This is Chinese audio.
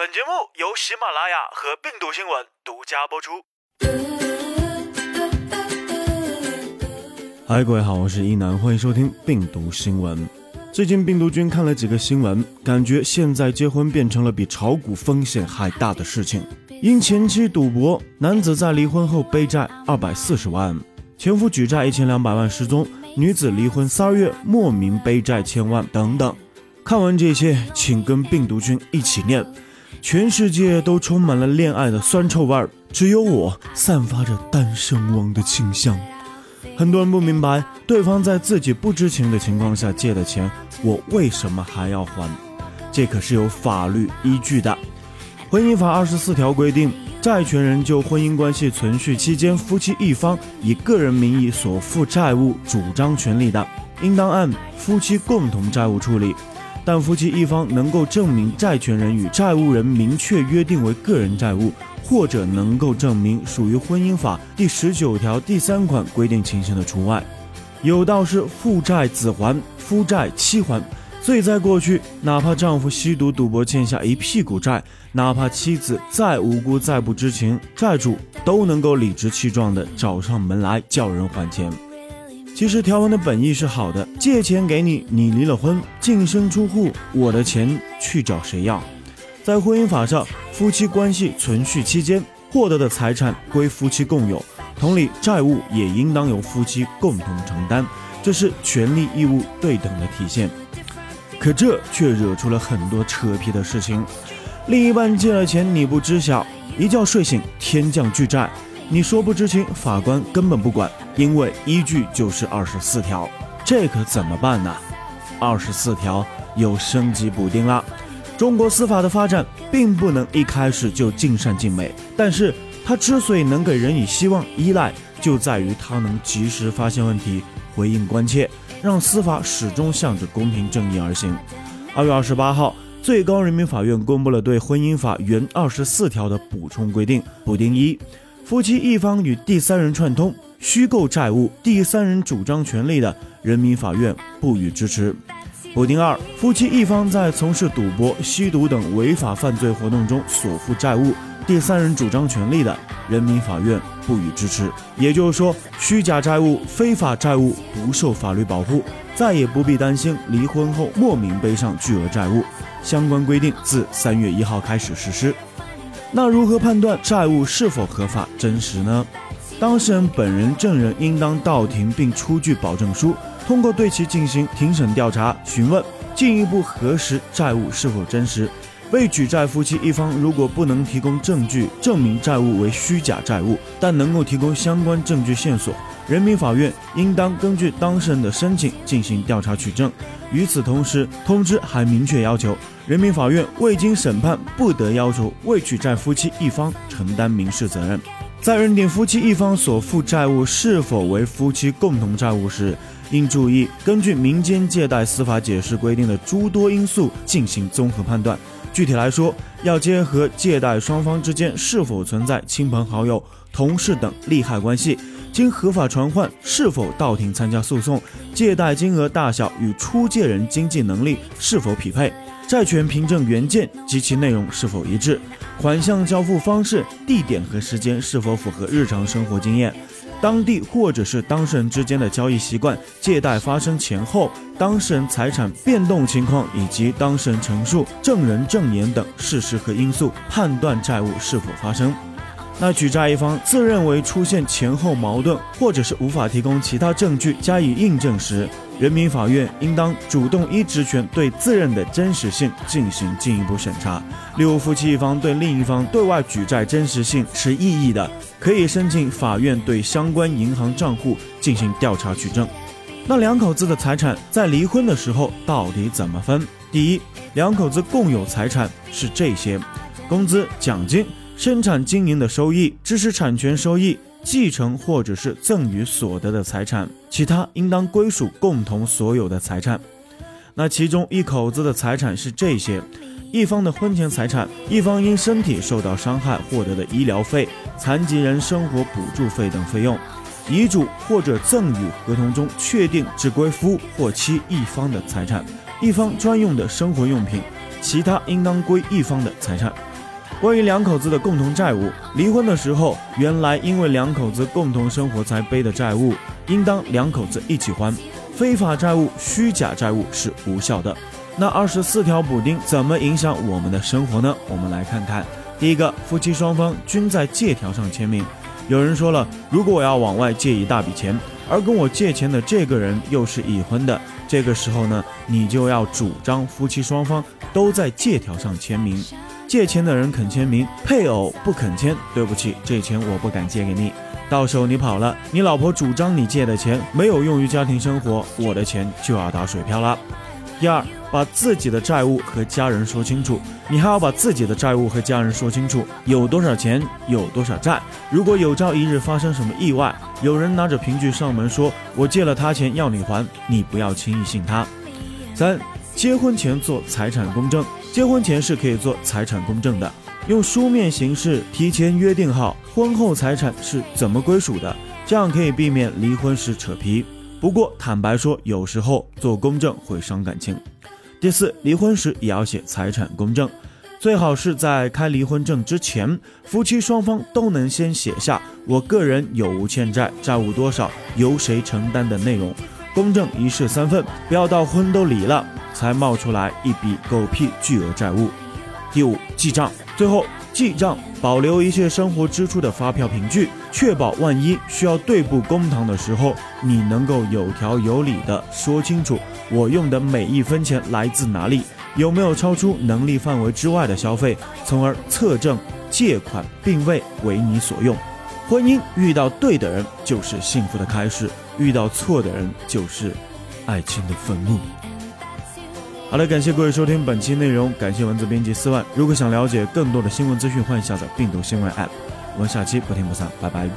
本节目由喜马拉雅和病毒新闻独家播出。嗨，各位好，我是一楠，欢迎收听病毒新闻。最近病毒君看了几个新闻，感觉现在结婚变成了比炒股风险还大的事情。因前妻赌博，男子在离婚后背债二百四十万，前夫举债一千两百万失踪，女子离婚三月莫名背债千万等等。看完这些，请跟病毒君一起念。全世界都充满了恋爱的酸臭味儿，只有我散发着单身汪的清香。很多人不明白，对方在自己不知情的情况下借的钱，我为什么还要还？这可是有法律依据的。婚姻法二十四条规定，债权人就婚姻关系存续期间夫妻一方以个人名义所负债务主张权利的，应当按夫妻共同债务处理。但夫妻一方能够证明债权人与债务人明确约定为个人债务，或者能够证明属于婚姻法第十九条第三款规定情形的除外。有道是父债子还，夫债妻还。所以在过去，哪怕丈夫吸毒赌博欠下一屁股债，哪怕妻子再无辜再不知情，债主都能够理直气壮地找上门来叫人还钱。其实条文的本意是好的，借钱给你，你离了婚，净身出户，我的钱去找谁要？在婚姻法上，夫妻关系存续期间获得的财产归夫妻共有，同理，债务也应当由夫妻共同承担，这是权利义务对等的体现。可这却惹出了很多扯皮的事情，另一半借了钱你不知晓，一觉睡醒天降巨债。你说不知情，法官根本不管，因为依据就是二十四条，这可怎么办呢？二十四条有升级补丁啦。中国司法的发展并不能一开始就尽善尽美，但是它之所以能给人以希望依赖，就在于它能及时发现问题，回应关切，让司法始终向着公平正义而行。二月二十八号，最高人民法院公布了对婚姻法原二十四条的补充规定，补丁一。夫妻一方与第三人串通虚构债务，第三人主张权利的，人民法院不予支持。补丁二：夫妻一方在从事赌博、吸毒等违法犯罪活动中所负债务，第三人主张权利的，人民法院不予支持。也就是说，虚假债务、非法债务不受法律保护，再也不必担心离婚后莫名背上巨额债务。相关规定自三月一号开始实施。那如何判断债务是否合法真实呢？当事人本人证人应当到庭并出具保证书，通过对其进行庭审调查询问，进一步核实债务是否真实。被举债夫妻一方如果不能提供证据证明债务为虚假债务，但能够提供相关证据线索，人民法院应当根据当事人的申请进行调查取证。与此同时，通知还明确要求。人民法院未经审判，不得要求未举债夫妻一方承担民事责任。在认定夫妻一方所负债务是否为夫妻共同债务时，应注意根据民间借贷司法解释规定的诸多因素进行综合判断。具体来说，要结合借贷双方之间是否存在亲朋好友、同事等利害关系，经合法传唤是否到庭参加诉讼，借贷金额大小与出借人经济能力是否匹配。债权凭证原件及其内容是否一致？款项交付方式、地点和时间是否符合日常生活经验？当地或者是当事人之间的交易习惯、借贷发生前后、当事人财产变动情况以及当事人陈述、证人证言等事实和因素，判断债务是否发生。那举债一方自认为出现前后矛盾，或者是无法提供其他证据加以印证时，人民法院应当主动依职权对自认的真实性进行进一步审查。例如，夫妻一方对另一方对外举债真实性持异议的，可以申请法院对相关银行账户进行调查取证。那两口子的财产在离婚的时候到底怎么分？第一，两口子共有财产是这些：工资、奖金、生产经营的收益、知识产权收益。继承或者是赠与所得的财产，其他应当归属共同所有的财产。那其中一口子的财产是这些：一方的婚前财产，一方因身体受到伤害获得的医疗费、残疾人生活补助费等费用；遗嘱或者赠与合同中确定只归夫或妻一方的财产；一方专用的生活用品，其他应当归一方的财产。关于两口子的共同债务，离婚的时候，原来因为两口子共同生活才背的债务，应当两口子一起还。非法债务、虚假债务是无效的。那二十四条补丁怎么影响我们的生活呢？我们来看看。第一个，夫妻双方均在借条上签名。有人说了，如果我要往外借一大笔钱，而跟我借钱的这个人又是已婚的，这个时候呢，你就要主张夫妻双方都在借条上签名。借钱的人肯签名，配偶不肯签，对不起，这钱我不敢借给你。到时候你跑了，你老婆主张你借的钱没有用于家庭生活，我的钱就要打水漂了。第二，把自己的债务和家人说清楚，你还要把自己的债务和家人说清楚，有多少钱，有多少债。如果有朝一日发生什么意外，有人拿着凭据上门说我借了他钱要你还，你不要轻易信他。三，结婚前做财产公证，结婚前是可以做财产公证的。用书面形式提前约定好婚后财产是怎么归属的，这样可以避免离婚时扯皮。不过坦白说，有时候做公证会伤感情。第四，离婚时也要写财产公证，最好是在开离婚证之前，夫妻双方都能先写下我个人有无欠债、债务多少、由谁承担的内容。公证一式三份，不要到婚都离了才冒出来一笔狗屁巨额债务。第五，记账。最后，记账保留一切生活支出的发票凭据，确保万一需要对簿公堂的时候，你能够有条有理的说清楚我用的每一分钱来自哪里，有没有超出能力范围之外的消费，从而测证借款并未为你所用。婚姻遇到对的人就是幸福的开始，遇到错的人就是爱情的坟墓。好了，感谢各位收听本期内容，感谢文字编辑四万。如果想了解更多的新闻资讯，欢迎下载病毒新闻 App。我们下期不听不散，拜拜。